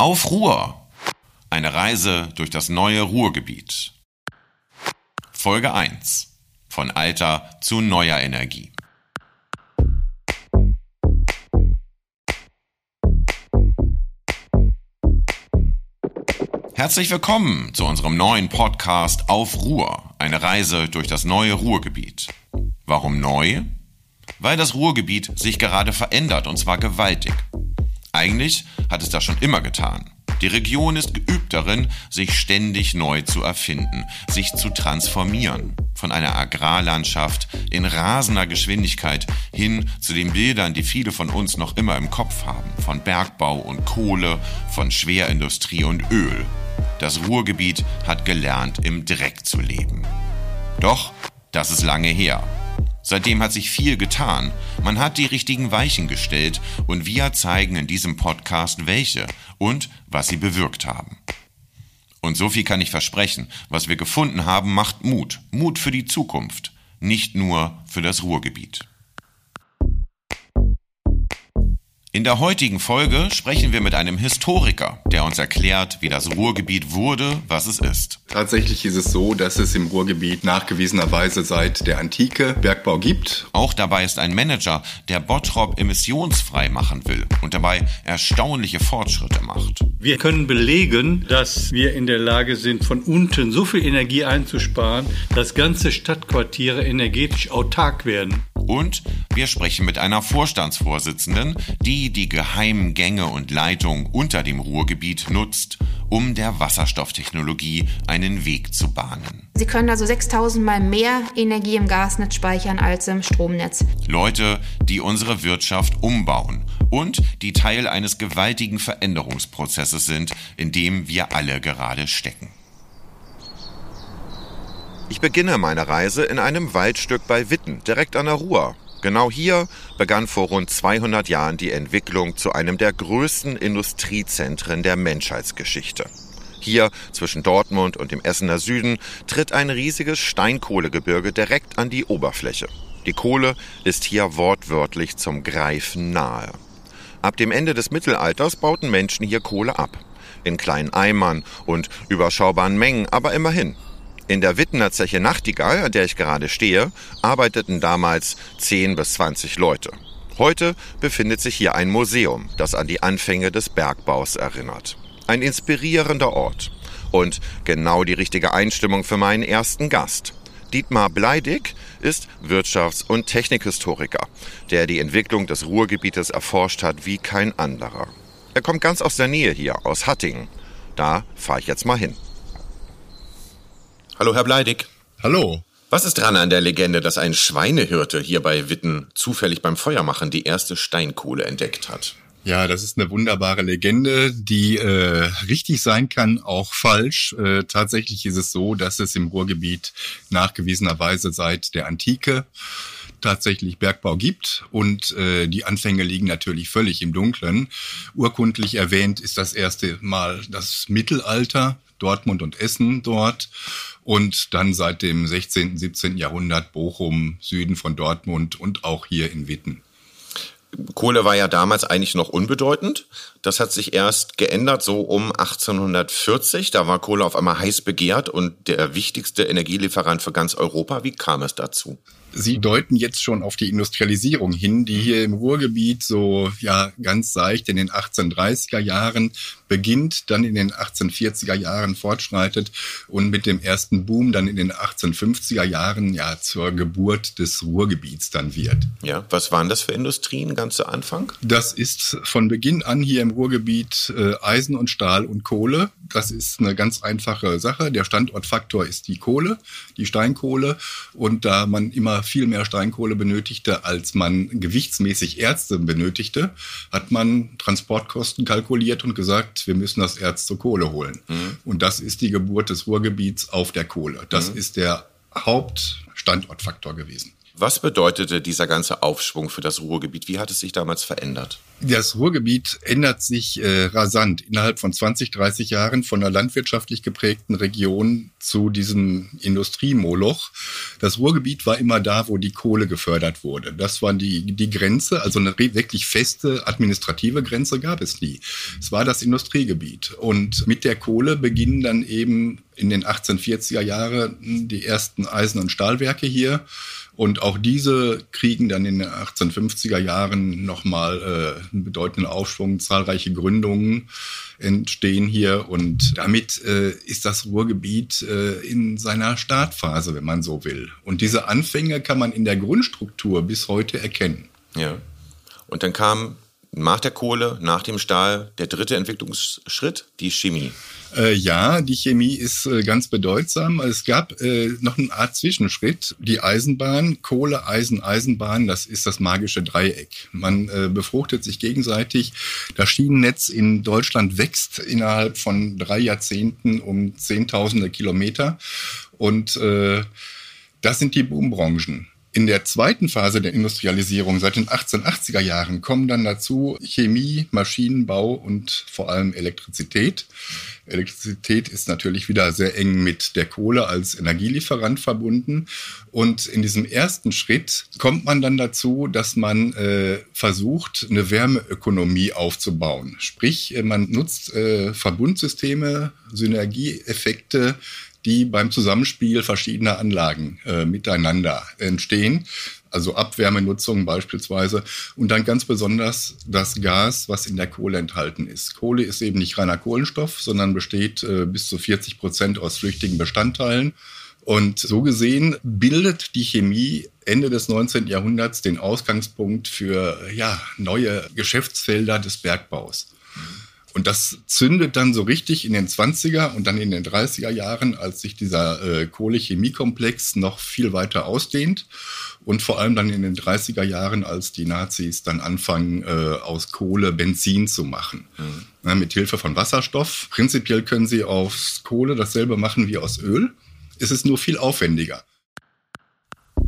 Auf Ruhr. Eine Reise durch das neue Ruhrgebiet. Folge 1. Von alter zu neuer Energie. Herzlich willkommen zu unserem neuen Podcast Auf Ruhr. Eine Reise durch das neue Ruhrgebiet. Warum neu? Weil das Ruhrgebiet sich gerade verändert und zwar gewaltig. Eigentlich hat es das schon immer getan. Die Region ist geübt darin, sich ständig neu zu erfinden, sich zu transformieren. Von einer Agrarlandschaft in rasender Geschwindigkeit hin zu den Bildern, die viele von uns noch immer im Kopf haben. Von Bergbau und Kohle, von Schwerindustrie und Öl. Das Ruhrgebiet hat gelernt, im Dreck zu leben. Doch, das ist lange her. Seitdem hat sich viel getan. Man hat die richtigen Weichen gestellt und wir zeigen in diesem Podcast welche und was sie bewirkt haben. Und so viel kann ich versprechen. Was wir gefunden haben, macht Mut. Mut für die Zukunft. Nicht nur für das Ruhrgebiet. In der heutigen Folge sprechen wir mit einem Historiker, der uns erklärt, wie das Ruhrgebiet wurde, was es ist. Tatsächlich ist es so, dass es im Ruhrgebiet nachgewiesenerweise seit der Antike Bergbau gibt. Auch dabei ist ein Manager, der Bottrop emissionsfrei machen will und dabei erstaunliche Fortschritte macht. Wir können belegen, dass wir in der Lage sind, von unten so viel Energie einzusparen, dass ganze Stadtquartiere energetisch autark werden. Und wir sprechen mit einer Vorstandsvorsitzenden, die die geheimen Gänge und Leitungen unter dem Ruhrgebiet nutzt, um der Wasserstofftechnologie einen Weg zu bahnen. Sie können also 6000 Mal mehr Energie im Gasnetz speichern als im Stromnetz. Leute, die unsere Wirtschaft umbauen und die Teil eines gewaltigen Veränderungsprozesses sind, in dem wir alle gerade stecken. Ich beginne meine Reise in einem Waldstück bei Witten, direkt an der Ruhr. Genau hier begann vor rund 200 Jahren die Entwicklung zu einem der größten Industriezentren der Menschheitsgeschichte. Hier zwischen Dortmund und dem Essener Süden tritt ein riesiges Steinkohlegebirge direkt an die Oberfläche. Die Kohle ist hier wortwörtlich zum Greifen nahe. Ab dem Ende des Mittelalters bauten Menschen hier Kohle ab. In kleinen Eimern und überschaubaren Mengen, aber immerhin. In der Wittener Zeche Nachtigall, an der ich gerade stehe, arbeiteten damals 10 bis 20 Leute. Heute befindet sich hier ein Museum, das an die Anfänge des Bergbaus erinnert. Ein inspirierender Ort und genau die richtige Einstimmung für meinen ersten Gast. Dietmar Bleidig ist Wirtschafts- und Technikhistoriker, der die Entwicklung des Ruhrgebietes erforscht hat wie kein anderer. Er kommt ganz aus der Nähe hier, aus Hattingen. Da fahre ich jetzt mal hin. Hallo, Herr Bleidig. Hallo. Was ist dran an der Legende, dass ein Schweinehirte hier bei Witten zufällig beim Feuermachen die erste Steinkohle entdeckt hat? Ja, das ist eine wunderbare Legende, die äh, richtig sein kann, auch falsch. Äh, tatsächlich ist es so, dass es im Ruhrgebiet nachgewiesenerweise seit der Antike tatsächlich Bergbau gibt und äh, die Anfänge liegen natürlich völlig im Dunkeln. Urkundlich erwähnt ist das erste Mal das Mittelalter, Dortmund und Essen dort und dann seit dem 16., 17. Jahrhundert Bochum, Süden von Dortmund und auch hier in Witten. Kohle war ja damals eigentlich noch unbedeutend. Das hat sich erst geändert so um 1840. Da war Kohle auf einmal heiß begehrt und der wichtigste Energielieferant für ganz Europa. Wie kam es dazu? Sie deuten jetzt schon auf die Industrialisierung hin, die hier im Ruhrgebiet so ja ganz seicht in den 1830er Jahren beginnt, dann in den 1840er Jahren fortschreitet und mit dem ersten Boom dann in den 1850er Jahren ja zur Geburt des Ruhrgebiets dann wird. Ja, was waren das für Industrien ganz zu Anfang? Das ist von Beginn an hier im Ruhrgebiet äh, Eisen und Stahl und Kohle. Das ist eine ganz einfache Sache. Der Standortfaktor ist die Kohle, die Steinkohle und da man immer viel mehr Steinkohle benötigte, als man gewichtsmäßig Ärzte benötigte, hat man Transportkosten kalkuliert und gesagt, wir müssen das Erz zur Kohle holen. Mhm. Und das ist die Geburt des Ruhrgebiets auf der Kohle. Das mhm. ist der Hauptstandortfaktor gewesen. Was bedeutete dieser ganze Aufschwung für das Ruhrgebiet? Wie hat es sich damals verändert? Das Ruhrgebiet ändert sich äh, rasant innerhalb von 20, 30 Jahren von einer landwirtschaftlich geprägten Region zu diesem Industriemoloch. Das Ruhrgebiet war immer da, wo die Kohle gefördert wurde. Das war die, die Grenze, also eine wirklich feste administrative Grenze gab es nie. Es war das Industriegebiet. Und mit der Kohle beginnen dann eben in den 1840er Jahren die ersten Eisen- und Stahlwerke hier. Und auch diese kriegen dann in den 1850er Jahren nochmal äh, einen bedeutenden Aufschwung. Zahlreiche Gründungen entstehen hier und damit äh, ist das Ruhrgebiet äh, in seiner Startphase, wenn man so will. Und diese Anfänge kann man in der Grundstruktur bis heute erkennen. Ja. Und dann kam nach der Kohle, nach dem Stahl, der dritte Entwicklungsschritt, die Chemie. Äh, ja, die Chemie ist äh, ganz bedeutsam. Es gab äh, noch eine Art Zwischenschritt. Die Eisenbahn, Kohle, Eisen, Eisenbahn, das ist das magische Dreieck. Man äh, befruchtet sich gegenseitig. Das Schienennetz in Deutschland wächst innerhalb von drei Jahrzehnten um Zehntausende Kilometer. Und äh, das sind die Boombranchen. In der zweiten Phase der Industrialisierung seit den 1880er Jahren kommen dann dazu Chemie, Maschinenbau und vor allem Elektrizität. Elektrizität ist natürlich wieder sehr eng mit der Kohle als Energielieferant verbunden. Und in diesem ersten Schritt kommt man dann dazu, dass man äh, versucht, eine Wärmeökonomie aufzubauen. Sprich, man nutzt äh, Verbundsysteme, Synergieeffekte, die beim Zusammenspiel verschiedener Anlagen äh, miteinander entstehen. Also Abwärmenutzung beispielsweise. Und dann ganz besonders das Gas, was in der Kohle enthalten ist. Kohle ist eben nicht reiner Kohlenstoff, sondern besteht äh, bis zu 40 Prozent aus flüchtigen Bestandteilen. Und so gesehen bildet die Chemie Ende des 19. Jahrhunderts den Ausgangspunkt für ja, neue Geschäftsfelder des Bergbaus. Und das zündet dann so richtig in den 20er und dann in den 30er Jahren, als sich dieser äh, Kohle-Chemie-Komplex noch viel weiter ausdehnt. Und vor allem dann in den 30er Jahren, als die Nazis dann anfangen, äh, aus Kohle Benzin zu machen. Mhm. Ja, mit Hilfe von Wasserstoff. Prinzipiell können sie aus Kohle dasselbe machen wie aus Öl. Es ist nur viel aufwendiger.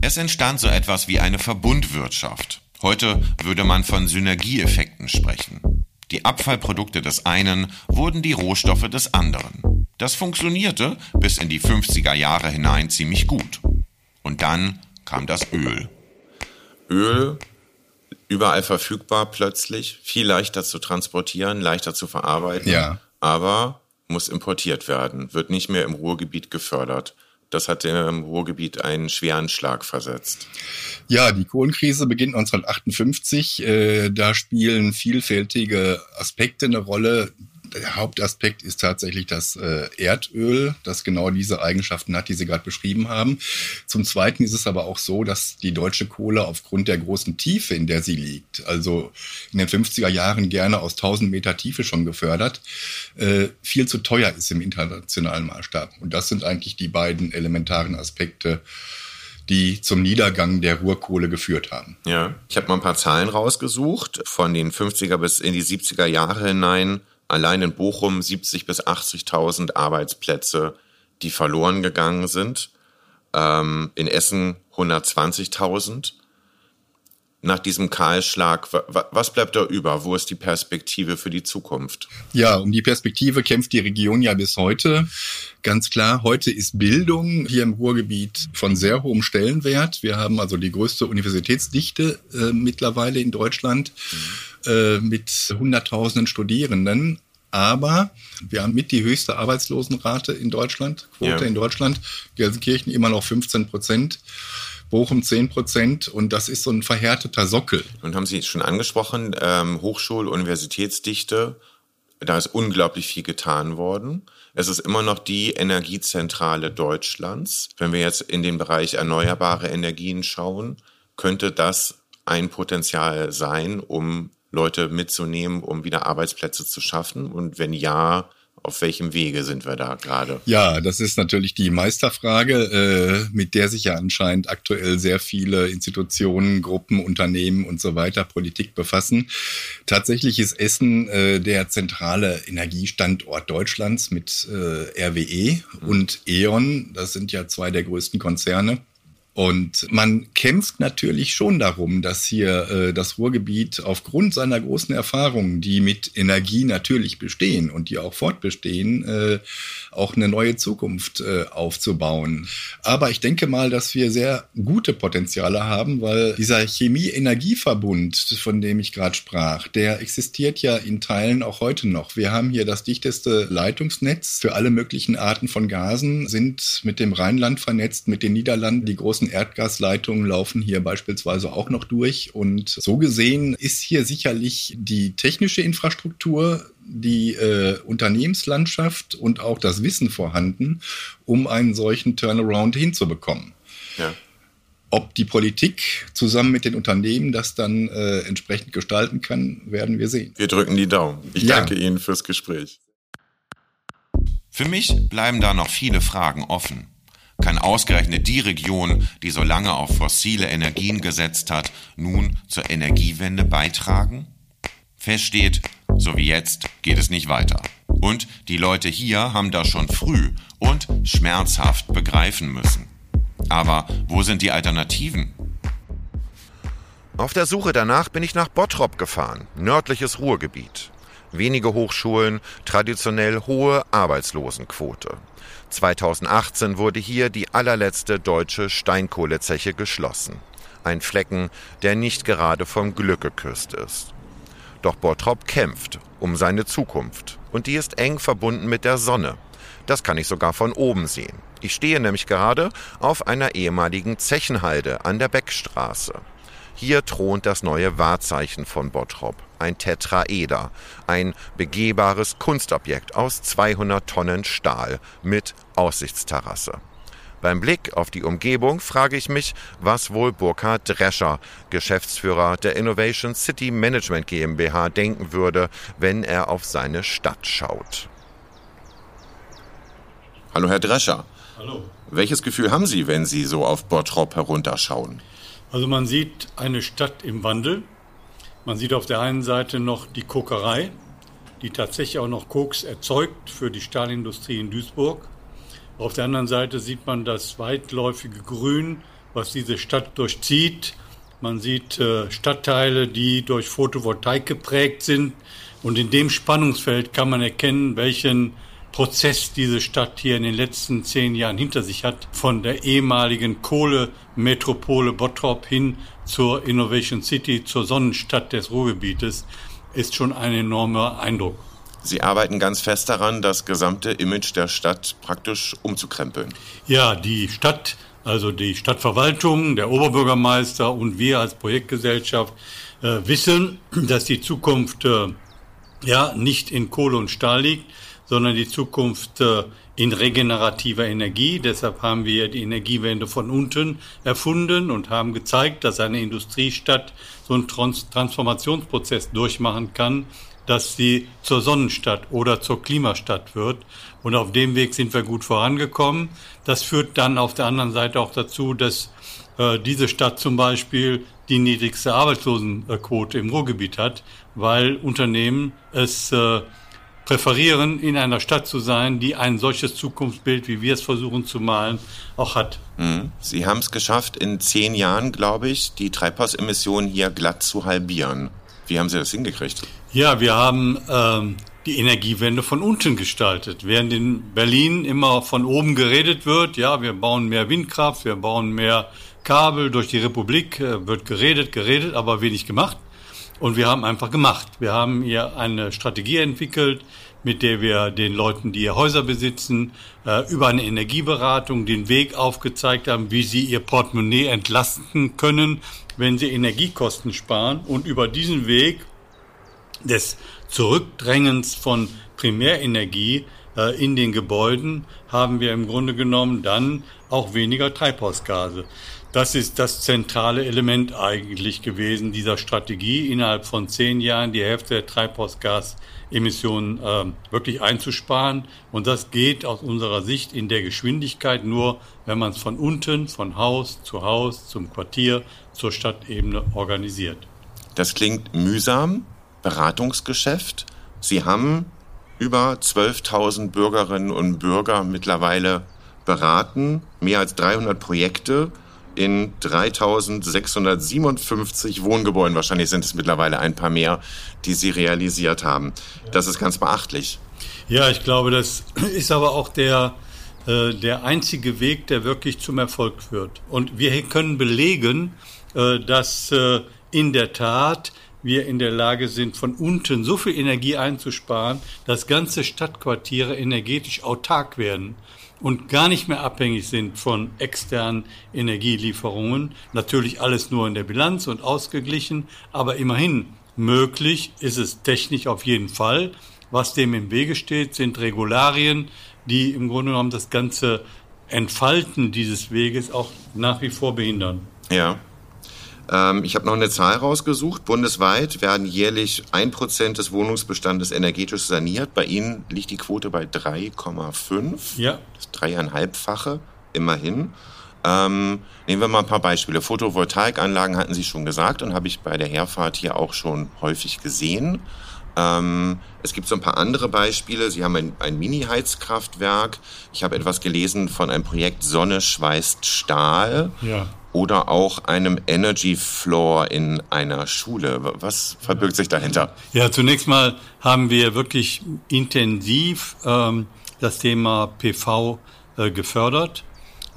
Es entstand so etwas wie eine Verbundwirtschaft. Heute würde man von Synergieeffekten sprechen. Die Abfallprodukte des einen wurden die Rohstoffe des anderen. Das funktionierte bis in die 50er Jahre hinein ziemlich gut. Und dann kam das Öl. Öl überall verfügbar plötzlich, viel leichter zu transportieren, leichter zu verarbeiten, ja. aber muss importiert werden, wird nicht mehr im Ruhrgebiet gefördert. Das hat dem Ruhrgebiet einen schweren Schlag versetzt. Ja, die Kohlenkrise beginnt 1958. Äh, da spielen vielfältige Aspekte eine Rolle der Hauptaspekt ist tatsächlich das äh, Erdöl, das genau diese Eigenschaften hat, die Sie gerade beschrieben haben. Zum Zweiten ist es aber auch so, dass die deutsche Kohle aufgrund der großen Tiefe, in der sie liegt, also in den 50er Jahren gerne aus 1000 Meter Tiefe schon gefördert, äh, viel zu teuer ist im internationalen Maßstab. Und das sind eigentlich die beiden elementaren Aspekte, die zum Niedergang der Ruhrkohle geführt haben. Ja, ich habe mal ein paar Zahlen rausgesucht. Von den 50er bis in die 70er Jahre hinein allein in Bochum 70 bis 80.000 Arbeitsplätze, die verloren gegangen sind. Ähm, in Essen 120.000. Nach diesem Kahlschlag, was bleibt da über? Wo ist die Perspektive für die Zukunft? Ja, um die Perspektive kämpft die Region ja bis heute. Ganz klar, heute ist Bildung hier im Ruhrgebiet von sehr hohem Stellenwert. Wir haben also die größte Universitätsdichte äh, mittlerweile in Deutschland. Mhm äh, mit Hunderttausenden Studierenden. Aber wir haben mit die höchste Arbeitslosenrate in Deutschland, Quote ja. in Deutschland. Gelsenkirchen immer noch 15 Prozent. Bochum 10 Prozent und das ist so ein verhärteter Sockel. Und haben Sie schon angesprochen, ähm, Hochschul-, Universitätsdichte, da ist unglaublich viel getan worden. Es ist immer noch die Energiezentrale Deutschlands. Wenn wir jetzt in den Bereich erneuerbare Energien schauen, könnte das ein Potenzial sein, um Leute mitzunehmen, um wieder Arbeitsplätze zu schaffen? Und wenn ja, auf welchem Wege sind wir da gerade? Ja, das ist natürlich die Meisterfrage, äh, mit der sich ja anscheinend aktuell sehr viele Institutionen, Gruppen, Unternehmen und so weiter Politik befassen. Tatsächlich ist Essen äh, der zentrale Energiestandort Deutschlands mit äh, RWE mhm. und E.ON. Das sind ja zwei der größten Konzerne Und man kämpft natürlich schon darum, dass hier äh, das Ruhrgebiet aufgrund seiner großen Erfahrungen, die mit Energie natürlich bestehen und die auch fortbestehen, äh, auch eine neue Zukunft äh, aufzubauen. Aber ich denke mal, dass wir sehr gute Potenziale haben, weil dieser Chemie-Energieverbund, von dem ich gerade sprach, der existiert ja in Teilen auch heute noch. Wir haben hier das dichteste Leitungsnetz für alle möglichen Arten von Gasen, sind mit dem Rheinland vernetzt, mit den Niederlanden die großen großen Erdgasleitungen laufen hier beispielsweise auch noch durch. Und so gesehen ist hier sicherlich die technische Infrastruktur, die äh, Unternehmenslandschaft und auch das Wissen vorhanden, um einen solchen Turnaround hinzubekommen. Ja. Ob die Politik zusammen mit den Unternehmen das dann äh, entsprechend gestalten kann, werden wir sehen. Wir drücken die Daumen. Ich ja. danke Ihnen fürs Gespräch. Für mich bleiben da noch viele Fragen offen. Kann ausgerechnet die Region, die so lange auf fossile Energien gesetzt hat, nun zur Energiewende beitragen? Fest steht, so wie jetzt geht es nicht weiter. Und die Leute hier haben das schon früh und schmerzhaft begreifen müssen. Aber wo sind die Alternativen? Auf der Suche danach bin ich nach Bottrop gefahren, nördliches Ruhrgebiet. Wenige Hochschulen, traditionell hohe Arbeitslosenquote. 2018 wurde hier die allerletzte deutsche Steinkohlezeche geschlossen. Ein Flecken, der nicht gerade vom Glück geküsst ist. Doch Bottrop kämpft um seine Zukunft und die ist eng verbunden mit der Sonne. Das kann ich sogar von oben sehen. Ich stehe nämlich gerade auf einer ehemaligen Zechenhalde an der Beckstraße. Hier thront das neue Wahrzeichen von Bottrop, ein Tetraeder, ein begehbares Kunstobjekt aus 200 Tonnen Stahl mit Aussichtsterrasse. Beim Blick auf die Umgebung frage ich mich, was wohl Burkhard Drescher, Geschäftsführer der Innovation City Management GmbH, denken würde, wenn er auf seine Stadt schaut. Hallo, Herr Drescher. Hallo. Welches Gefühl haben Sie, wenn Sie so auf Bottrop herunterschauen? Also man sieht eine Stadt im Wandel. Man sieht auf der einen Seite noch die Kokerei, die tatsächlich auch noch Koks erzeugt für die Stahlindustrie in Duisburg. Auf der anderen Seite sieht man das weitläufige Grün, was diese Stadt durchzieht. Man sieht äh, Stadtteile, die durch Photovoltaik geprägt sind. Und in dem Spannungsfeld kann man erkennen, welchen Prozess diese Stadt hier in den letzten zehn Jahren hinter sich hat, von der ehemaligen Kohlemetropole Bottrop hin zur Innovation City, zur Sonnenstadt des Ruhrgebietes, ist schon ein enormer Eindruck. Sie arbeiten ganz fest daran, das gesamte Image der Stadt praktisch umzukrempeln. Ja, die Stadt, also die Stadtverwaltung, der Oberbürgermeister und wir als Projektgesellschaft äh, wissen, dass die Zukunft äh, ja nicht in Kohle und Stahl liegt, sondern die Zukunft äh, in regenerativer Energie. Deshalb haben wir die Energiewende von unten erfunden und haben gezeigt, dass eine Industriestadt so einen Transformationsprozess durchmachen kann, dass sie zur Sonnenstadt oder zur Klimastadt wird. Und auf dem Weg sind wir gut vorangekommen. Das führt dann auf der anderen Seite auch dazu, dass äh, diese Stadt zum Beispiel die niedrigste Arbeitslosenquote im Ruhrgebiet hat, weil Unternehmen es äh, präferieren, in einer Stadt zu sein, die ein solches Zukunftsbild, wie wir es versuchen zu malen, auch hat. Mhm. Sie haben es geschafft, in zehn Jahren, glaube ich, die Treibhausemissionen hier glatt zu halbieren. Wie haben Sie das hingekriegt? Ja, wir haben ähm, die Energiewende von unten gestaltet. Während in Berlin immer von oben geredet wird, ja, wir bauen mehr Windkraft, wir bauen mehr Kabel durch die Republik, äh, wird geredet, geredet, aber wenig gemacht. Und wir haben einfach gemacht. Wir haben hier eine Strategie entwickelt, mit der wir den Leuten, die ihr Häuser besitzen, äh, über eine Energieberatung den Weg aufgezeigt haben, wie sie ihr Portemonnaie entlasten können, wenn sie Energiekosten sparen. Und über diesen Weg des Zurückdrängens von Primärenergie äh, in den Gebäuden haben wir im Grunde genommen dann auch weniger Treibhausgase. Das ist das zentrale Element eigentlich gewesen dieser Strategie, innerhalb von zehn Jahren die Hälfte der Treibhausgasemissionen äh, wirklich einzusparen. Und das geht aus unserer Sicht in der Geschwindigkeit nur, wenn man es von unten, von Haus zu Haus, zum Quartier, zur Stadtebene organisiert. Das klingt mühsam, Beratungsgeschäft. Sie haben über 12.000 Bürgerinnen und Bürger mittlerweile beraten, mehr als 300 Projekte in 3657 Wohngebäuden, wahrscheinlich sind es mittlerweile ein paar mehr, die sie realisiert haben. Das ist ganz beachtlich. Ja, ich glaube, das ist aber auch der, äh, der einzige Weg, der wirklich zum Erfolg führt. Und wir können belegen, äh, dass äh, in der Tat wir in der Lage sind, von unten so viel Energie einzusparen, dass ganze Stadtquartiere energetisch autark werden und gar nicht mehr abhängig sind von externen Energielieferungen. Natürlich alles nur in der Bilanz und ausgeglichen, aber immerhin möglich ist es technisch auf jeden Fall. Was dem im Wege steht, sind Regularien, die im Grunde genommen das ganze Entfalten dieses Weges auch nach wie vor behindern. Ja. Ähm, ich habe noch eine Zahl rausgesucht. Bundesweit werden jährlich ein Prozent des Wohnungsbestandes energetisch saniert. Bei Ihnen liegt die Quote bei 3,5. Ja. Das dreieinhalbfache, immerhin. Ähm, nehmen wir mal ein paar Beispiele. Photovoltaikanlagen hatten Sie schon gesagt und habe ich bei der Herfahrt hier auch schon häufig gesehen. Ähm, es gibt so ein paar andere Beispiele. Sie haben ein, ein Mini-Heizkraftwerk. Ich habe etwas gelesen von einem Projekt Sonne schweißt Stahl. Ja oder auch einem Energy Floor in einer Schule. Was verbirgt sich dahinter? Ja, zunächst mal haben wir wirklich intensiv ähm, das Thema PV äh, gefördert.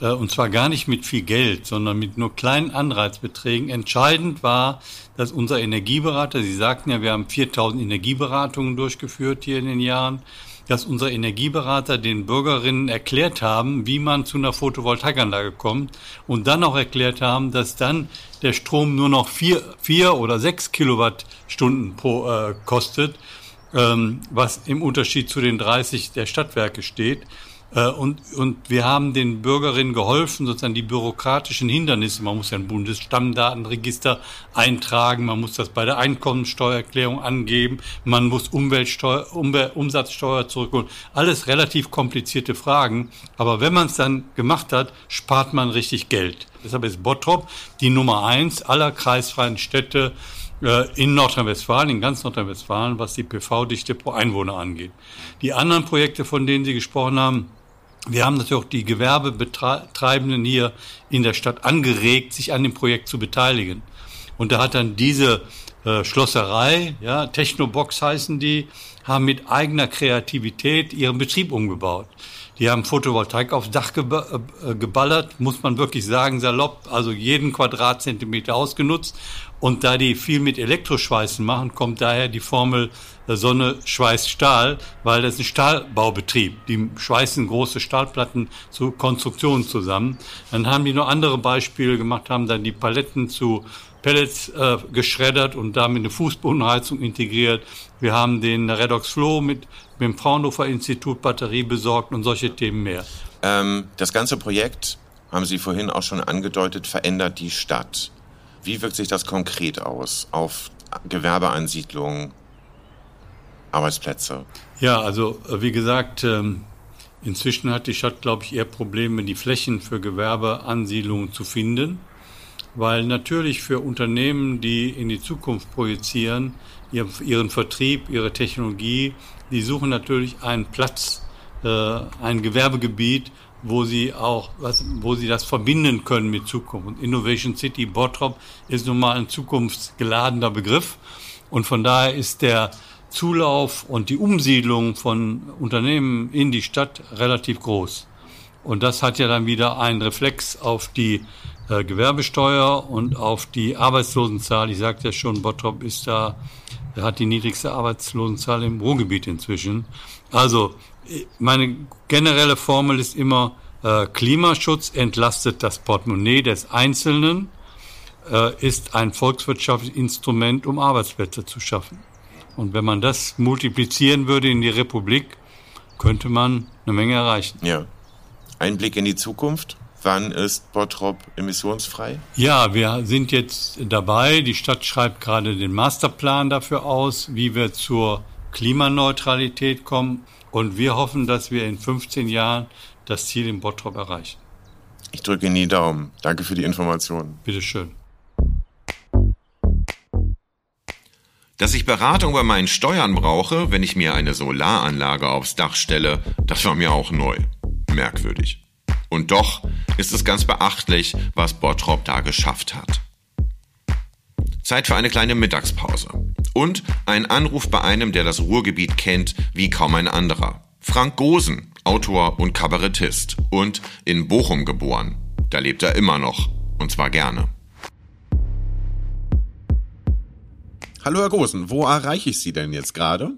Äh, und zwar gar nicht mit viel Geld, sondern mit nur kleinen Anreizbeträgen. Entscheidend war, dass unser Energieberater, Sie sagten ja, wir haben 4000 Energieberatungen durchgeführt hier in den Jahren, dass unsere Energieberater den Bürgerinnen erklärt haben, wie man zu einer Photovoltaikanlage kommt und dann auch erklärt haben, dass dann der Strom nur noch vier, vier oder sechs Kilowattstunden pro äh, kostet, ähm, was im Unterschied zu den 30 der Stadtwerke steht. Äh, und, und wir haben den Bürgerinnen geholfen, sozusagen die bürokratischen Hindernisse. Man muss ja ein Bundesstammdatenregister eintragen, man muss das bei der Einkommensteuererklärung angeben, man muss Umweltsteuer, Umwel Umsatzsteuer zurückholen. Alles relativ komplizierte Fragen. Aber wenn man es dann gemacht hat, spart man richtig Geld. Deshalb ist Bottrop die Nummer eins aller kreisfreien Städte in Nordrhein-Westfalen, in ganz Nordrhein-Westfalen, was die PV-Dichte pro Einwohner angeht. Die anderen Projekte, von denen Sie gesprochen haben, wir haben natürlich auch die Gewerbebetreibenden hier in der Stadt angeregt, sich an dem Projekt zu beteiligen. Und da hat dann diese äh, Schlosserei, ja, Technobox heißen die, haben mit eigener Kreativität ihren Betrieb umgebaut. Die haben Photovoltaik aufs Dach äh, geballert, muss man wirklich sagen, salopp, also jeden Quadratzentimeter ausgenutzt. Und da die viel mit Elektroschweißen machen, kommt daher die Formel Sonne schweißt Stahl, weil das ist ein Stahlbaubetrieb. Die schweißen große Stahlplatten zu Konstruktionen zusammen. Dann haben die noch andere Beispiele gemacht, haben dann die Paletten zu Pellets äh, geschreddert und damit eine Fußbodenheizung integriert. Wir haben den Redox Flow mit, mit dem Fraunhofer Institut Batterie besorgt und solche Themen mehr. Ähm, das ganze Projekt, haben Sie vorhin auch schon angedeutet, verändert die Stadt. Wie wirkt sich das konkret aus auf Gewerbeansiedlungen, Arbeitsplätze? Ja, also äh, wie gesagt, ähm, inzwischen hat die Stadt, glaube ich, eher Probleme, die Flächen für Gewerbeansiedlungen zu finden, weil natürlich für Unternehmen, die in die Zukunft projizieren, ihren Vertrieb, ihre Technologie, die suchen natürlich einen Platz, äh, ein Gewerbegebiet, wo sie auch, was, wo sie das verbinden können mit Zukunft. Und Innovation City Bottrop ist nun mal ein zukunftsgeladener Begriff. Und von daher ist der Zulauf und die Umsiedlung von Unternehmen in die Stadt relativ groß. Und das hat ja dann wieder einen Reflex auf die äh, Gewerbesteuer und auf die Arbeitslosenzahl. Ich sagte ja schon, Bottrop ist da, hat die niedrigste Arbeitslosenzahl im Ruhrgebiet inzwischen. Also meine generelle Formel ist immer, äh, Klimaschutz entlastet das Portemonnaie des Einzelnen, äh, ist ein volkswirtschaftliches Instrument, um Arbeitsplätze zu schaffen. Und wenn man das multiplizieren würde in die Republik, könnte man eine Menge erreichen. Ja. Ein Blick in die Zukunft. Wann ist Bottrop emissionsfrei? Ja, wir sind jetzt dabei. Die Stadt schreibt gerade den Masterplan dafür aus, wie wir zur Klimaneutralität kommen. Und wir hoffen, dass wir in 15 Jahren das Ziel in Bottrop erreichen. Ich drücke Ihnen die Daumen. Danke für die Informationen. Bitteschön. Dass ich Beratung bei meinen Steuern brauche, wenn ich mir eine Solaranlage aufs Dach stelle, das war mir auch neu. Merkwürdig. Und doch ist es ganz beachtlich, was Bottrop da geschafft hat. Zeit für eine kleine Mittagspause. Und ein Anruf bei einem, der das Ruhrgebiet kennt wie kaum ein anderer. Frank Gosen, Autor und Kabarettist und in Bochum geboren. Da lebt er immer noch. Und zwar gerne. Hallo Herr Gosen, wo erreiche ich Sie denn jetzt gerade?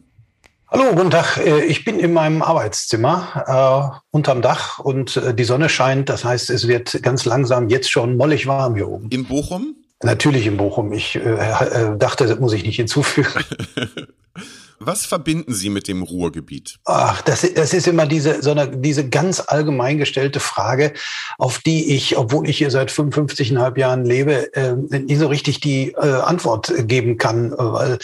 Hallo, guten Tag. Äh, ich bin in meinem Arbeitszimmer äh, unterm Dach und äh, die Sonne scheint. Das heißt, es wird ganz langsam jetzt schon mollig warm hier oben. In Bochum? Natürlich in Bochum. Ich äh, äh dachte, das muss ich nicht hinzufügen. Was verbinden Sie mit dem Ruhrgebiet? Ach, das, das ist immer diese, so eine, diese ganz allgemein gestellte Frage, auf die ich, obwohl ich hier seit 55,5 Jahren lebe, äh, nie so richtig die äh, Antwort geben kann. Weil,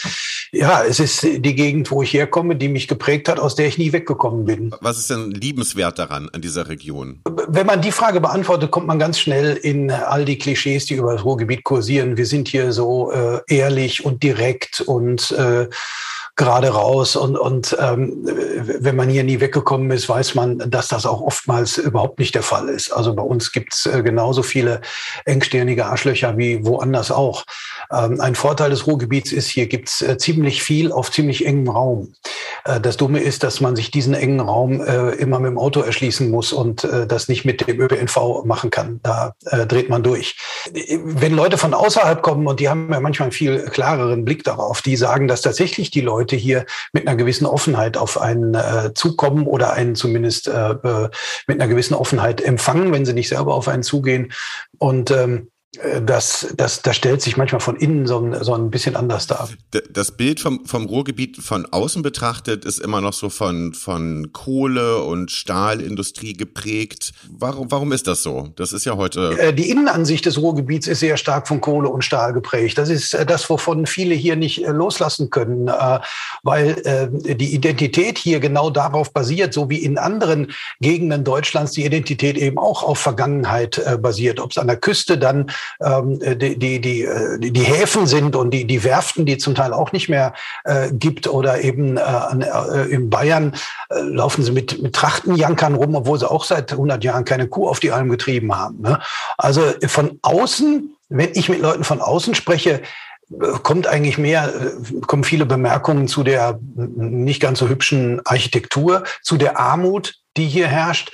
ja, es ist die Gegend, wo ich herkomme, die mich geprägt hat, aus der ich nie weggekommen bin. Was ist denn liebenswert daran, an dieser Region? Wenn man die Frage beantwortet, kommt man ganz schnell in all die Klischees, die über das Ruhrgebiet kursieren. Wir sind hier so äh, ehrlich und direkt und äh, gerade raus. Und, und ähm, wenn man hier nie weggekommen ist, weiß man, dass das auch oftmals überhaupt nicht der Fall ist. Also bei uns gibt's äh, genauso viele engstirnige Arschlöcher wie woanders auch. Ähm, ein Vorteil des Ruhrgebiets ist, hier gibt's äh, ziemlich viel auf ziemlich engem Raum. Äh, das Dumme ist, dass man sich diesen engen Raum äh, immer mit dem Auto erschließen muss und das nicht mit dem ÖPNV machen kann. Da dreht man durch. Wenn Leute von außerhalb kommen und die haben ja manchmal einen viel klareren Blick darauf, die sagen, dass tatsächlich die Leute Leute hier mit einer gewissen Offenheit auf einen äh, zukommen oder einen zumindest äh, äh, mit einer gewissen Offenheit empfangen, wenn sie nicht selber auf einen zugehen. Und ähm, äh, das, das, das stellt sich manchmal von innen so ein, so ein bisschen anders dar. Das Bild vom, vom Ruhrgebiet von außen betrachtet ist immer noch so von, von Kohle und Stahlindustrie geprägt. Warum, warum ist das so? Das ist ja heute. Äh, die Innenansicht des Ruhrgebiets ist sehr stark von Kohle und Stahl geprägt. Das ist äh, das, wovon viele hier nicht loslassen können, weil die Identität hier genau darauf basiert, so wie in anderen Gegenden Deutschlands die Identität eben auch auf Vergangenheit basiert. Ob es an der Küste dann ähm, die, die, die, äh, die Häfen sind und die, die Werften, die zum Teil auch nicht mehr äh, gibt oder eben äh, äh, in Bayern äh, laufen sie mit, mit Trachtenjankern rum, obwohl sie auch seit 100 Jahren keine Kuh auf die Alm getrieben haben. Ne? Also von außen, wenn ich mit Leuten von außen spreche, äh, kommt eigentlich mehr, kommen viele Bemerkungen zu der nicht ganz so hübschen Architektur, zu der Armut, die hier herrscht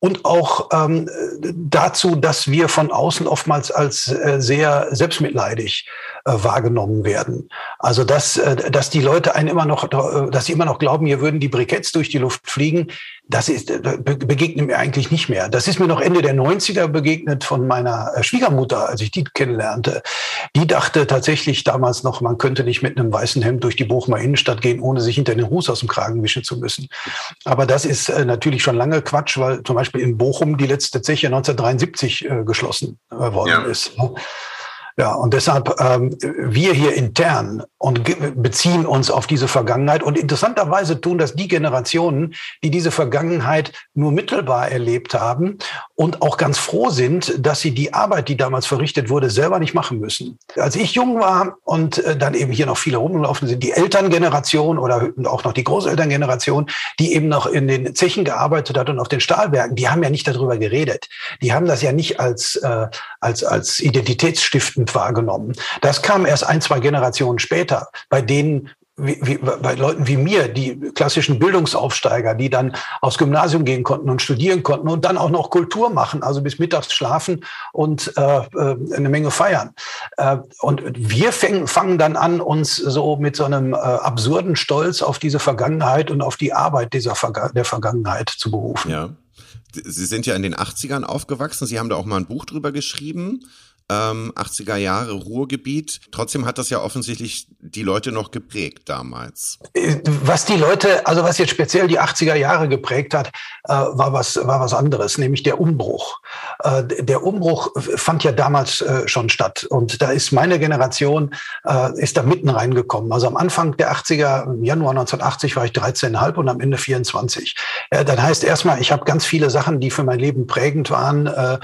und auch ähm, dazu, dass wir von außen oftmals als äh, sehr selbstmitleidig äh, wahrgenommen werden. Also dass, äh, dass die Leute einen immer noch, äh, dass sie immer noch glauben, hier würden die Briketts durch die Luft fliegen, das ist, äh, begegnet mir eigentlich nicht mehr. Das ist mir noch Ende der 90er begegnet von meiner äh, Schwiegermutter, als ich die kennenlernte. Die dachte tatsächlich damals noch, man könnte nicht mit einem weißen Hemd durch die Bochumer Innenstadt gehen, ohne sich hinter den Ruß aus dem Kragen wischen zu müssen. Aber das ist natürlich schon lange Quatsch, weil zum Beispiel in Bochum die letzte Zeche 1973 äh, geschlossen äh, worden ja. ist. Ja, und deshalb ähm, wir hier intern und beziehen uns auf diese Vergangenheit. Und interessanterweise tun das die Generationen, die diese Vergangenheit nur mittelbar erlebt haben und auch ganz froh sind, dass sie die Arbeit, die damals verrichtet wurde, selber nicht machen müssen. Als ich jung war und äh, dann eben hier noch viele rumgelaufen sind, die Elterngeneration oder auch noch die Großelterngeneration, die eben noch in den Zechen gearbeitet hat und auf den Stahlwerken, die haben ja nicht darüber geredet. Die haben das ja nicht als, äh, als, als identitätsstiftend negativ wahrgenommen. Das kam erst ein, zwei Generationen später, bei denen wie, wie, bei Leuten wie mir, die klassischen Bildungsaufsteiger, die dann aufs Gymnasium gehen konnten und studieren konnten und dann auch noch Kultur machen, also bis mittags schlafen und äh, äh eine Menge feiern. Äh, und wir fäng, fangen dann an, uns so mit so einem äh, absurden Stolz auf diese Vergangenheit und auf die Arbeit dieser Verga der Vergangenheit zu berufen. Ja. Sie sind ja in den 80ern aufgewachsen. Sie haben da auch mal ein Buch drüber geschrieben ähm, 80er Jahre Ruhrgebiet. Trotzdem hat das ja offensichtlich die Leute noch geprägt damals. Was die Leute, also was jetzt speziell die 80er Jahre geprägt hat, äh, war was war was anderes, nämlich der Umbruch. Äh, der Umbruch fand ja damals äh, schon statt und da ist meine Generation äh, ist da mitten reingekommen. Also am Anfang der 80er, im Januar 1980 war ich 13,5 und am Ende 24. Äh, dann heißt erstmal, ich habe ganz viele Sachen, die für mein Leben prägend waren, äh,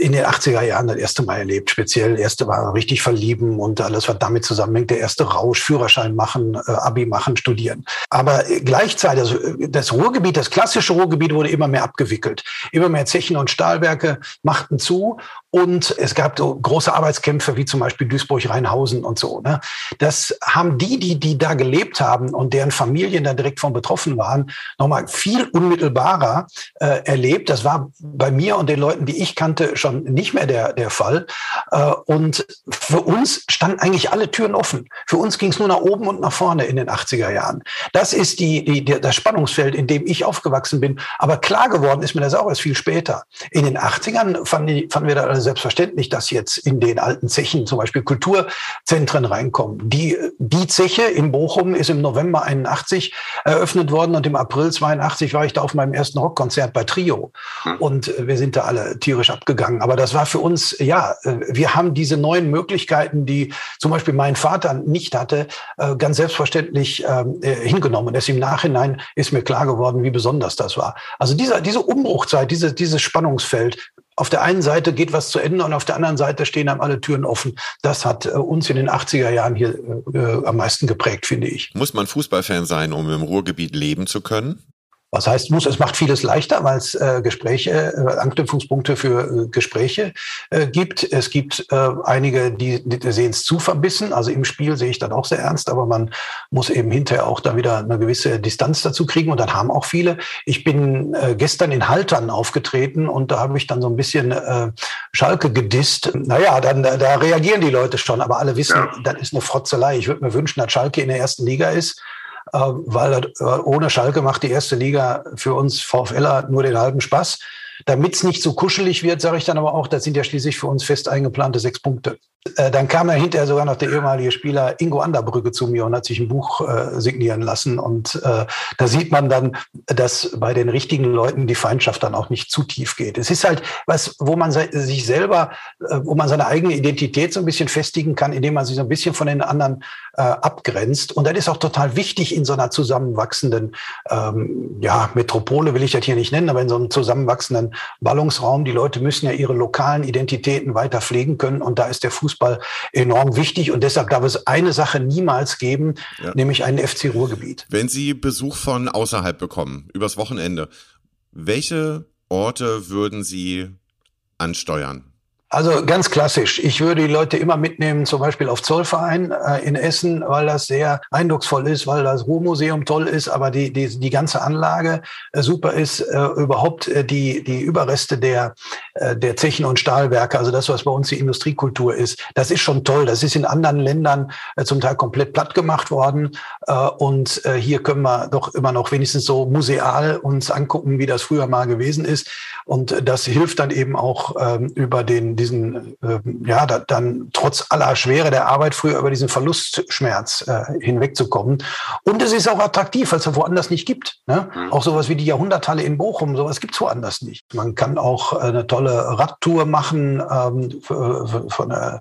in den 80er Jahren das erste Mal erlebt. Speziell erste Mal richtig verlieben und alles, was damit zusammenhängt. Der erste Rausch, Führerschein machen, äh, Abi machen, studieren. Aber gleichzeitig, also das Ruhrgebiet, das klassische Ruhrgebiet wurde immer mehr abgewickelt. Immer mehr Zechen und Stahlwerke machten zu und es gab so große Arbeitskämpfe wie zum Beispiel Duisburg-Rheinhausen und so. Ne? Das haben die, die, die da gelebt haben und deren Familien da direkt von betroffen waren, nochmal viel unmittelbarer äh, erlebt. Das war bei mir und den Leuten, die ich kannte, schon nicht mehr der, der Fall. Äh, und für uns standen eigentlich alle Türen offen. Für uns ging es nur nach oben und nach vorne in den 80er Jahren. Das ist die, die, die, das Spannungsfeld, in dem ich aufgewachsen bin. Aber klar geworden ist mir das auch erst viel später. In den 80ern fanden, fanden wir da selbstverständlich, dass jetzt in den alten Zechen zum Beispiel Kulturzentren reinkommen. Die, die Zeche in Bochum ist im November 81 eröffnet worden und im April 82 war ich da auf meinem ersten Rockkonzert bei Trio. Hm. Und wir sind da alle tierisch abgegangen. Aber das war für uns, ja, wir haben diese neuen Möglichkeiten, die zum Beispiel mein Vater nicht hatte, äh, ganz selbstverständlich ähm, äh, hingenommen. Erst im Nachhinein ist mir klar geworden, wie besonders das war. Also diese, diese Umbruchzeit, diese, dieses Spannungsfeld, auf der einen Seite geht was zu Ende und auf der anderen Seite stehen einem alle Türen offen. Das hat äh, uns in den 80er Jahren hier äh, am meisten geprägt, finde ich. Muss man Fußballfan sein, um im Ruhrgebiet leben zu können? Was heißt muss? Es macht vieles leichter, weil es äh, Gespräche, äh, Anknüpfungspunkte für äh, Gespräche äh, gibt. Es gibt äh, einige, die, die sehen es zu verbissen. Also im Spiel sehe ich dann auch sehr ernst, aber man muss eben hinterher auch da wieder eine gewisse Distanz dazu kriegen. Und dann haben auch viele. Ich bin äh, gestern in Haltern aufgetreten und da habe ich dann so ein bisschen äh, Schalke gedisst. Naja, dann da reagieren die Leute schon, aber alle wissen, ja. das ist eine Frotzelei. Ich würde mir wünschen, dass Schalke in der ersten Liga ist weil äh, ohne Schalke macht die erste Liga für uns VfLer nur den halben Spaß. Damit es nicht so kuschelig wird, sage ich dann aber auch, das sind ja schließlich für uns fest eingeplante sechs Punkte. Äh, dann kam ja hinterher sogar noch der ehemalige Spieler Ingo Anderbrücke zu mir und hat sich ein Buch äh, signieren lassen. Und äh, da sieht man dann, dass bei den richtigen Leuten die Feindschaft dann auch nicht zu tief geht. Es ist halt was, wo man sich selber, äh, wo man seine eigene Identität so ein bisschen festigen kann, indem man sich so ein bisschen von den anderen äh, abgrenzt. Und das ist auch total wichtig in so einer zusammenwachsenden, ähm, ja, Metropole will ich das hier nicht nennen, aber in so einem zusammenwachsenden Ballungsraum. Die Leute müssen ja ihre lokalen Identitäten weiter pflegen können. Und da ist der Fuß Fußball enorm wichtig und deshalb darf es eine Sache niemals geben, ja. nämlich einen FC Ruhrgebiet. Wenn Sie Besuch von außerhalb bekommen, übers Wochenende, welche Orte würden Sie ansteuern? Also ganz klassisch. Ich würde die Leute immer mitnehmen, zum Beispiel auf Zollverein äh, in Essen, weil das sehr eindrucksvoll ist, weil das Ruhrmuseum toll ist, aber die, die, die ganze Anlage äh, super ist. Äh, überhaupt äh, die, die Überreste der, äh, der Zechen und Stahlwerke, also das, was bei uns die Industriekultur ist, das ist schon toll. Das ist in anderen Ländern äh, zum Teil komplett platt gemacht worden. Und hier können wir doch immer noch wenigstens so museal uns angucken, wie das früher mal gewesen ist. Und das hilft dann eben auch ähm, über den diesen, äh, ja, da, dann trotz aller Schwere der Arbeit früher über diesen Verlustschmerz äh, hinwegzukommen. Und es ist auch attraktiv, weil es woanders nicht gibt. Ne? Mhm. Auch sowas wie die Jahrhunderthalle in Bochum, sowas gibt's woanders nicht. Man kann auch äh, eine tolle Radtour machen, ähm, von, äh,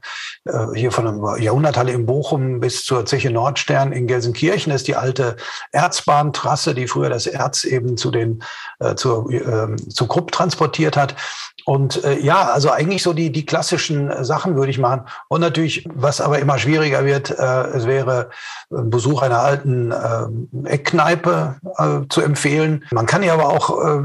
hier von der Jahrhunderthalle in Bochum bis zur Zeche Nordstern in Gelsenkirchen. Das ist die alte Erzbahntrasse, die früher das Erz eben zu den, äh, zur, äh, zu Krupp transportiert hat. Und äh, ja, also eigentlich so die, die klassischen äh, Sachen würde ich machen. Und natürlich, was aber immer schwieriger wird, äh, es wäre ein Besuch einer alten äh, Eckkneipe äh, zu empfehlen. Man kann ja aber auch äh,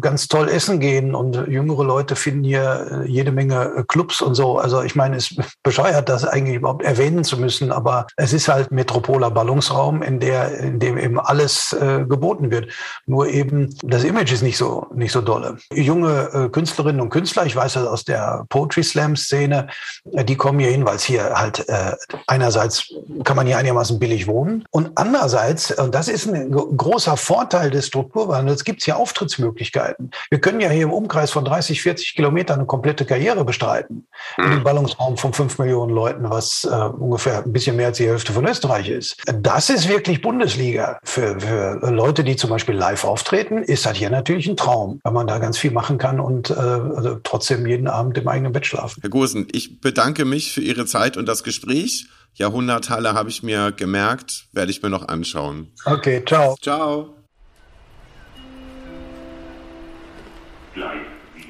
ganz toll essen gehen und jüngere Leute finden hier äh, jede Menge äh, Clubs und so. Also ich meine, es bescheuert, das eigentlich überhaupt erwähnen zu müssen, aber es ist halt metropoler Ballungsraum, in der, in dem eben alles äh, geboten wird. Nur eben das Image ist nicht so, nicht so dolle. Junge äh, Künstlerinnen und Künstler, ich weiß das aus der Poetry Slam Szene, äh, die kommen hier hin, weil es hier halt äh, einerseits kann man hier einigermaßen billig wohnen und andererseits, und das ist ein großer Vorteil des Strukturwandels, gibt es hier Auftrittsmöglichkeiten. Wir können ja hier im Umkreis von 30, 40 Kilometern eine komplette Karriere bestreiten in dem. Ballungsraum von 5 Millionen Leuten, was äh, ungefähr ein bisschen mehr als die Hälfte von Österreich ist. Das ist wirklich Bundesliga. Für, für Leute, die zum Beispiel live auftreten, ist das hier natürlich ein Traum, weil man da ganz viel machen kann und äh, also trotzdem jeden Abend im eigenen Bett schlafen. Herr Gosen, ich bedanke mich für Ihre Zeit und das Gespräch. Jahrhunderthalle habe ich mir gemerkt, werde ich mir noch anschauen. Okay, ciao. Ciao.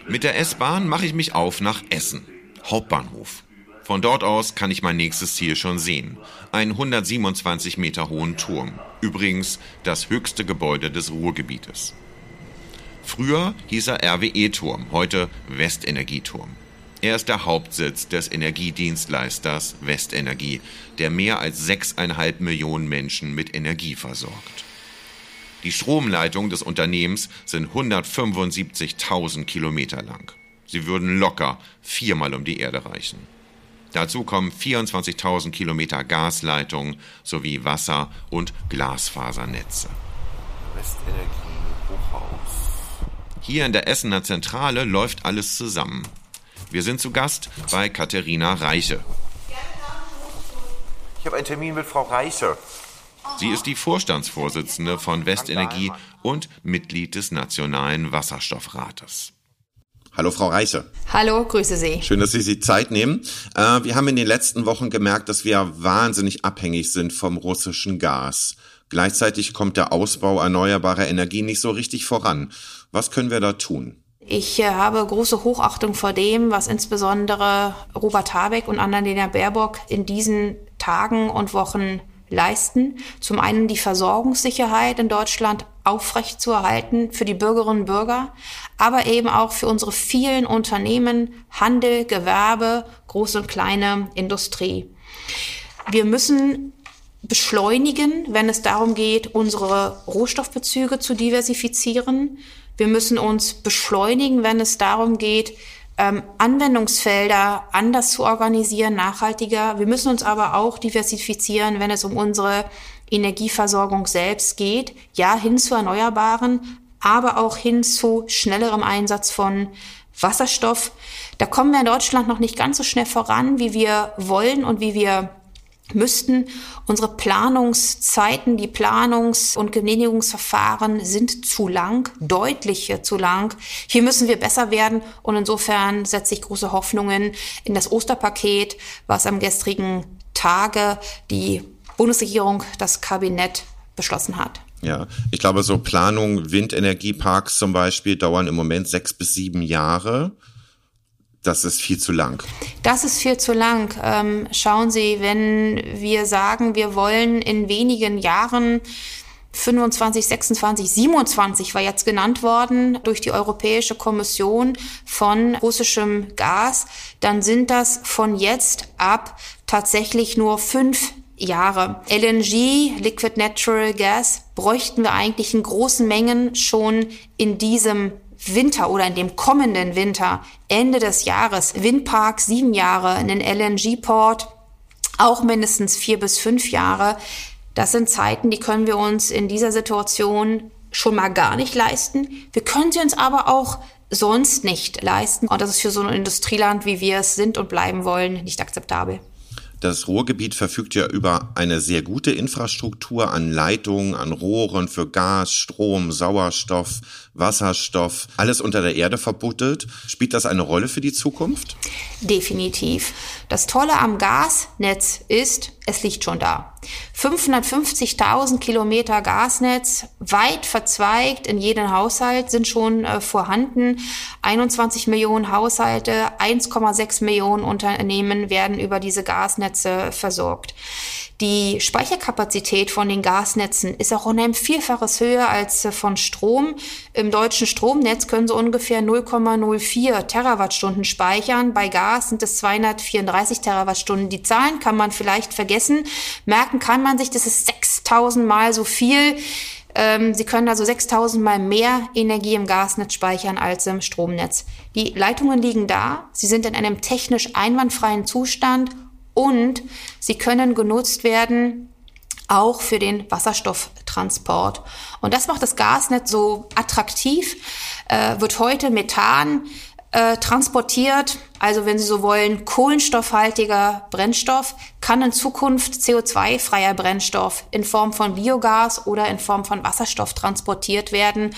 Mit der S-Bahn mache ich mich auf nach Essen, Hauptbahnhof. Von dort aus kann ich mein nächstes Ziel schon sehen. Einen 127 Meter hohen Turm. Übrigens das höchste Gebäude des Ruhrgebietes. Früher hieß er RWE-Turm, heute Westenergieturm. Er ist der Hauptsitz des Energiedienstleisters Westenergie, der mehr als 6,5 Millionen Menschen mit Energie versorgt. Die Stromleitungen des Unternehmens sind 175.000 Kilometer lang. Sie würden locker viermal um die Erde reichen. Dazu kommen 24.000 Kilometer Gasleitungen sowie Wasser- und Glasfasernetze. Westenergie Hochhaus. Hier in der Essener Zentrale läuft alles zusammen. Wir sind zu Gast bei Katharina Reiche. Ich habe einen Termin mit Frau Reiche. Sie ist die Vorstandsvorsitzende von Westenergie und Mitglied des Nationalen Wasserstoffrates. Hallo, Frau Reiche. Hallo, grüße Sie. Schön, dass Sie sich Zeit nehmen. Äh, wir haben in den letzten Wochen gemerkt, dass wir wahnsinnig abhängig sind vom russischen Gas. Gleichzeitig kommt der Ausbau erneuerbarer Energie nicht so richtig voran. Was können wir da tun? Ich äh, habe große Hochachtung vor dem, was insbesondere Robert Habeck und Annalena Baerbock in diesen Tagen und Wochen leisten. Zum einen die Versorgungssicherheit in Deutschland aufrechtzuerhalten für die Bürgerinnen und Bürger, aber eben auch für unsere vielen Unternehmen, Handel, Gewerbe, große und kleine Industrie. Wir müssen beschleunigen, wenn es darum geht, unsere Rohstoffbezüge zu diversifizieren. Wir müssen uns beschleunigen, wenn es darum geht, ähm, Anwendungsfelder anders zu organisieren, nachhaltiger. Wir müssen uns aber auch diversifizieren, wenn es um unsere Energieversorgung selbst geht. Ja, hin zu Erneuerbaren, aber auch hin zu schnellerem Einsatz von Wasserstoff. Da kommen wir in Deutschland noch nicht ganz so schnell voran, wie wir wollen und wie wir müssten. Unsere Planungszeiten, die Planungs- und Genehmigungsverfahren sind zu lang, deutlich zu lang. Hier müssen wir besser werden und insofern setze ich große Hoffnungen in das Osterpaket, was am gestrigen Tage die Bundesregierung, das Kabinett beschlossen hat. Ja, ich glaube, so Planung, Windenergieparks zum Beispiel dauern im Moment sechs bis sieben Jahre das ist viel zu lang. Das ist viel zu lang. Ähm, schauen Sie, wenn wir sagen, wir wollen in wenigen Jahren 25, 26, 27 war jetzt genannt worden durch die Europäische Kommission von russischem Gas, dann sind das von jetzt ab tatsächlich nur fünf Jahre. LNG, Liquid Natural Gas, bräuchten wir eigentlich in großen Mengen schon in diesem Winter oder in dem kommenden Winter, Ende des Jahres, Windpark sieben Jahre, einen LNG-Port auch mindestens vier bis fünf Jahre. Das sind Zeiten, die können wir uns in dieser Situation schon mal gar nicht leisten. Wir können sie uns aber auch sonst nicht leisten. Und das ist für so ein Industrieland, wie wir es sind und bleiben wollen, nicht akzeptabel. Das Ruhrgebiet verfügt ja über eine sehr gute Infrastruktur an Leitungen, an Rohren für Gas, Strom, Sauerstoff, Wasserstoff, alles unter der Erde verbuddelt. Spielt das eine Rolle für die Zukunft? Definitiv. Das Tolle am Gasnetz ist, es liegt schon da. 550.000 Kilometer Gasnetz, weit verzweigt in jedem Haushalt, sind schon äh, vorhanden. 21 Millionen Haushalte, 1,6 Millionen Unternehmen werden über diese Gasnetze versorgt. Die Speicherkapazität von den Gasnetzen ist auch um ein Vielfaches höher als äh, von Strom. Im deutschen Stromnetz können sie ungefähr 0,04 Terawattstunden speichern. Bei Gas sind es 234 Terawattstunden. Die Zahlen kann man vielleicht vergessen. Merken kann man sich, das ist 6000 Mal so viel. Ähm, sie können also 6000 Mal mehr Energie im Gasnetz speichern als im Stromnetz. Die Leitungen liegen da. Sie sind in einem technisch einwandfreien Zustand und sie können genutzt werden auch für den Wasserstofftransport. Und das macht das Gasnetz so attraktiv, äh, wird heute Methan äh, transportiert, also wenn Sie so wollen, kohlenstoffhaltiger Brennstoff, kann in Zukunft CO2-freier Brennstoff in Form von Biogas oder in Form von Wasserstoff transportiert werden,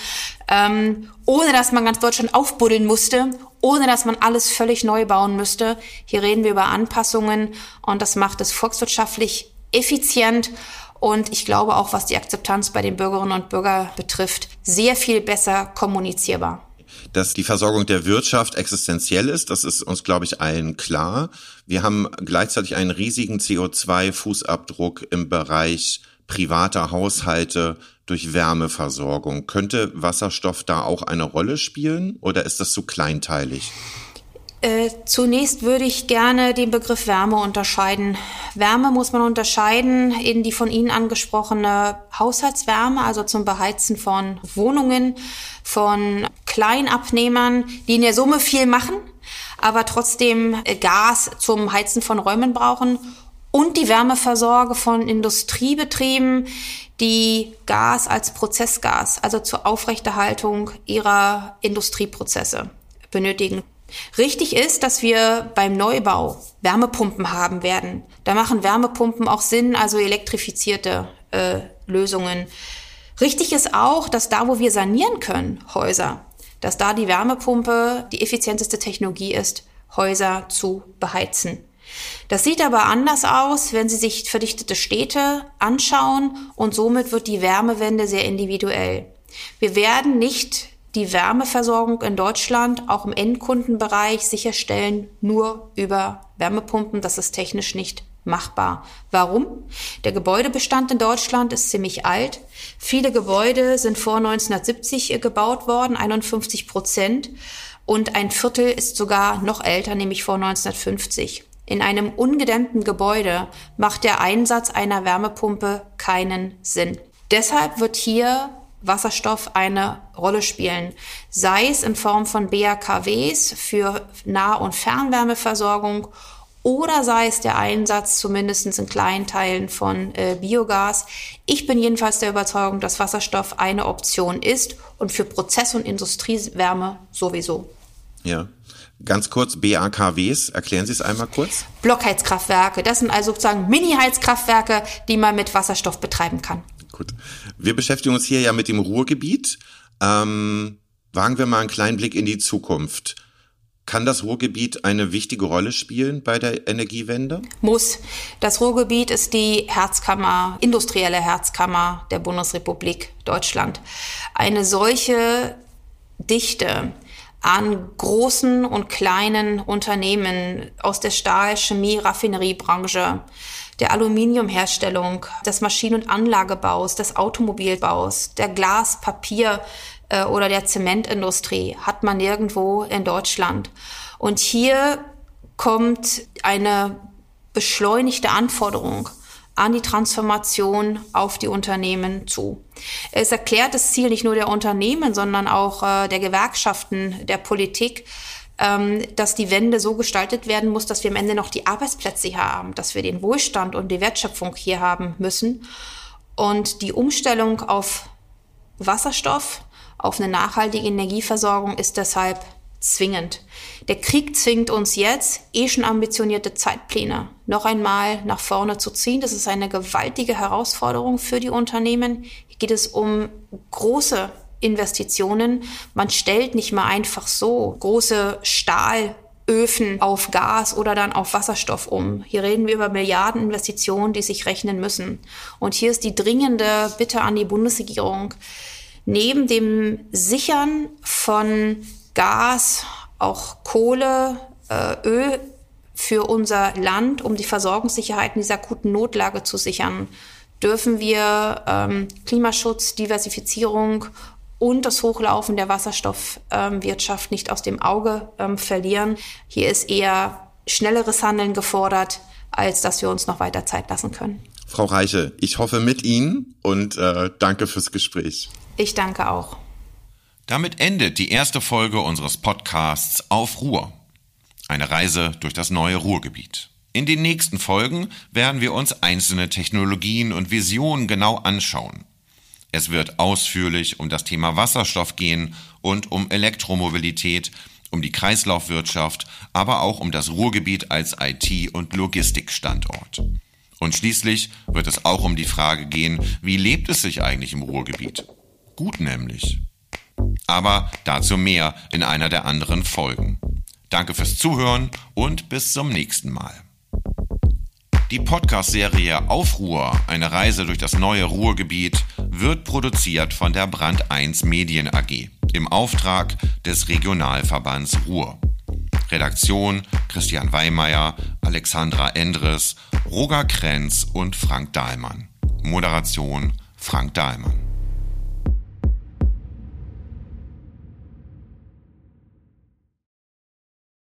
ähm, ohne dass man ganz Deutschland aufbuddeln musste, ohne dass man alles völlig neu bauen müsste. Hier reden wir über Anpassungen und das macht es volkswirtschaftlich effizient und ich glaube auch, was die Akzeptanz bei den Bürgerinnen und Bürgern betrifft, sehr viel besser kommunizierbar. Dass die Versorgung der Wirtschaft existenziell ist, das ist uns, glaube ich, allen klar. Wir haben gleichzeitig einen riesigen CO2-Fußabdruck im Bereich privater Haushalte durch Wärmeversorgung. Könnte Wasserstoff da auch eine Rolle spielen oder ist das zu kleinteilig? Äh, zunächst würde ich gerne den Begriff Wärme unterscheiden. Wärme muss man unterscheiden in die von Ihnen angesprochene Haushaltswärme, also zum Beheizen von Wohnungen, von Kleinabnehmern, die in der Summe viel machen, aber trotzdem äh, Gas zum Heizen von Räumen brauchen und die Wärmeversorge von Industriebetrieben, die Gas als Prozessgas, also zur Aufrechterhaltung ihrer Industrieprozesse benötigen. Richtig ist, dass wir beim Neubau Wärmepumpen haben werden. Da machen Wärmepumpen auch Sinn, also elektrifizierte äh, Lösungen. Richtig ist auch, dass da, wo wir sanieren können, Häuser, dass da die Wärmepumpe die effizienteste Technologie ist, Häuser zu beheizen. Das sieht aber anders aus, wenn Sie sich verdichtete Städte anschauen und somit wird die Wärmewende sehr individuell. Wir werden nicht die Wärmeversorgung in Deutschland auch im Endkundenbereich sicherstellen, nur über Wärmepumpen. Das ist technisch nicht machbar. Warum? Der Gebäudebestand in Deutschland ist ziemlich alt. Viele Gebäude sind vor 1970 gebaut worden, 51 Prozent. Und ein Viertel ist sogar noch älter, nämlich vor 1950. In einem ungedämmten Gebäude macht der Einsatz einer Wärmepumpe keinen Sinn. Deshalb wird hier Wasserstoff eine Rolle spielen, sei es in Form von BAKWs für Nah- und Fernwärmeversorgung oder sei es der Einsatz zumindest in kleinen Teilen von äh, Biogas. Ich bin jedenfalls der Überzeugung, dass Wasserstoff eine Option ist und für Prozess- und Industriewärme sowieso. Ja. Ganz kurz, BAKWs, erklären Sie es einmal kurz? Blockheizkraftwerke, das sind also sozusagen Mini-Heizkraftwerke, die man mit Wasserstoff betreiben kann. Gut. Wir beschäftigen uns hier ja mit dem Ruhrgebiet. Ähm, wagen wir mal einen kleinen Blick in die Zukunft. Kann das Ruhrgebiet eine wichtige Rolle spielen bei der Energiewende? Muss. Das Ruhrgebiet ist die Herzkammer, industrielle Herzkammer der Bundesrepublik Deutschland. Eine solche Dichte an großen und kleinen Unternehmen aus der Stahl-, Chemie-, Raffineriebranche, der Aluminiumherstellung, des Maschinen- und Anlagebaus, des Automobilbaus, der Glas-, Papier- äh, oder der Zementindustrie hat man nirgendwo in Deutschland. Und hier kommt eine beschleunigte Anforderung an die Transformation auf die Unternehmen zu. Es erklärt das Ziel nicht nur der Unternehmen, sondern auch äh, der Gewerkschaften, der Politik, ähm, dass die Wende so gestaltet werden muss, dass wir am Ende noch die Arbeitsplätze hier haben, dass wir den Wohlstand und die Wertschöpfung hier haben müssen. Und die Umstellung auf Wasserstoff, auf eine nachhaltige Energieversorgung ist deshalb zwingend. Der Krieg zwingt uns jetzt, eh schon ambitionierte Zeitpläne noch einmal nach vorne zu ziehen. Das ist eine gewaltige Herausforderung für die Unternehmen. Hier geht es um große Investitionen. Man stellt nicht mal einfach so große Stahlöfen auf Gas oder dann auf Wasserstoff um. Hier reden wir über Milliardeninvestitionen, die sich rechnen müssen. Und hier ist die dringende Bitte an die Bundesregierung, neben dem Sichern von Gas, auch Kohle, äh, Öl für unser Land, um die Versorgungssicherheit in dieser akuten Notlage zu sichern, dürfen wir ähm, Klimaschutz, Diversifizierung und das Hochlaufen der Wasserstoffwirtschaft ähm, nicht aus dem Auge ähm, verlieren. Hier ist eher schnelleres Handeln gefordert, als dass wir uns noch weiter Zeit lassen können. Frau Reiche, ich hoffe mit Ihnen und äh, danke fürs Gespräch. Ich danke auch. Damit endet die erste Folge unseres Podcasts Auf Ruhr. Eine Reise durch das neue Ruhrgebiet. In den nächsten Folgen werden wir uns einzelne Technologien und Visionen genau anschauen. Es wird ausführlich um das Thema Wasserstoff gehen und um Elektromobilität, um die Kreislaufwirtschaft, aber auch um das Ruhrgebiet als IT- und Logistikstandort. Und schließlich wird es auch um die Frage gehen, wie lebt es sich eigentlich im Ruhrgebiet? Gut nämlich. Aber dazu mehr in einer der anderen Folgen. Danke fürs Zuhören und bis zum nächsten Mal. Die Podcast-Serie Aufruhr, eine Reise durch das neue Ruhrgebiet, wird produziert von der Brand 1 Medien AG. im Auftrag des Regionalverbands Ruhr. Redaktion Christian Weimeyer, Alexandra Endres, Roger Krenz und Frank Dahlmann. Moderation Frank Dahlmann.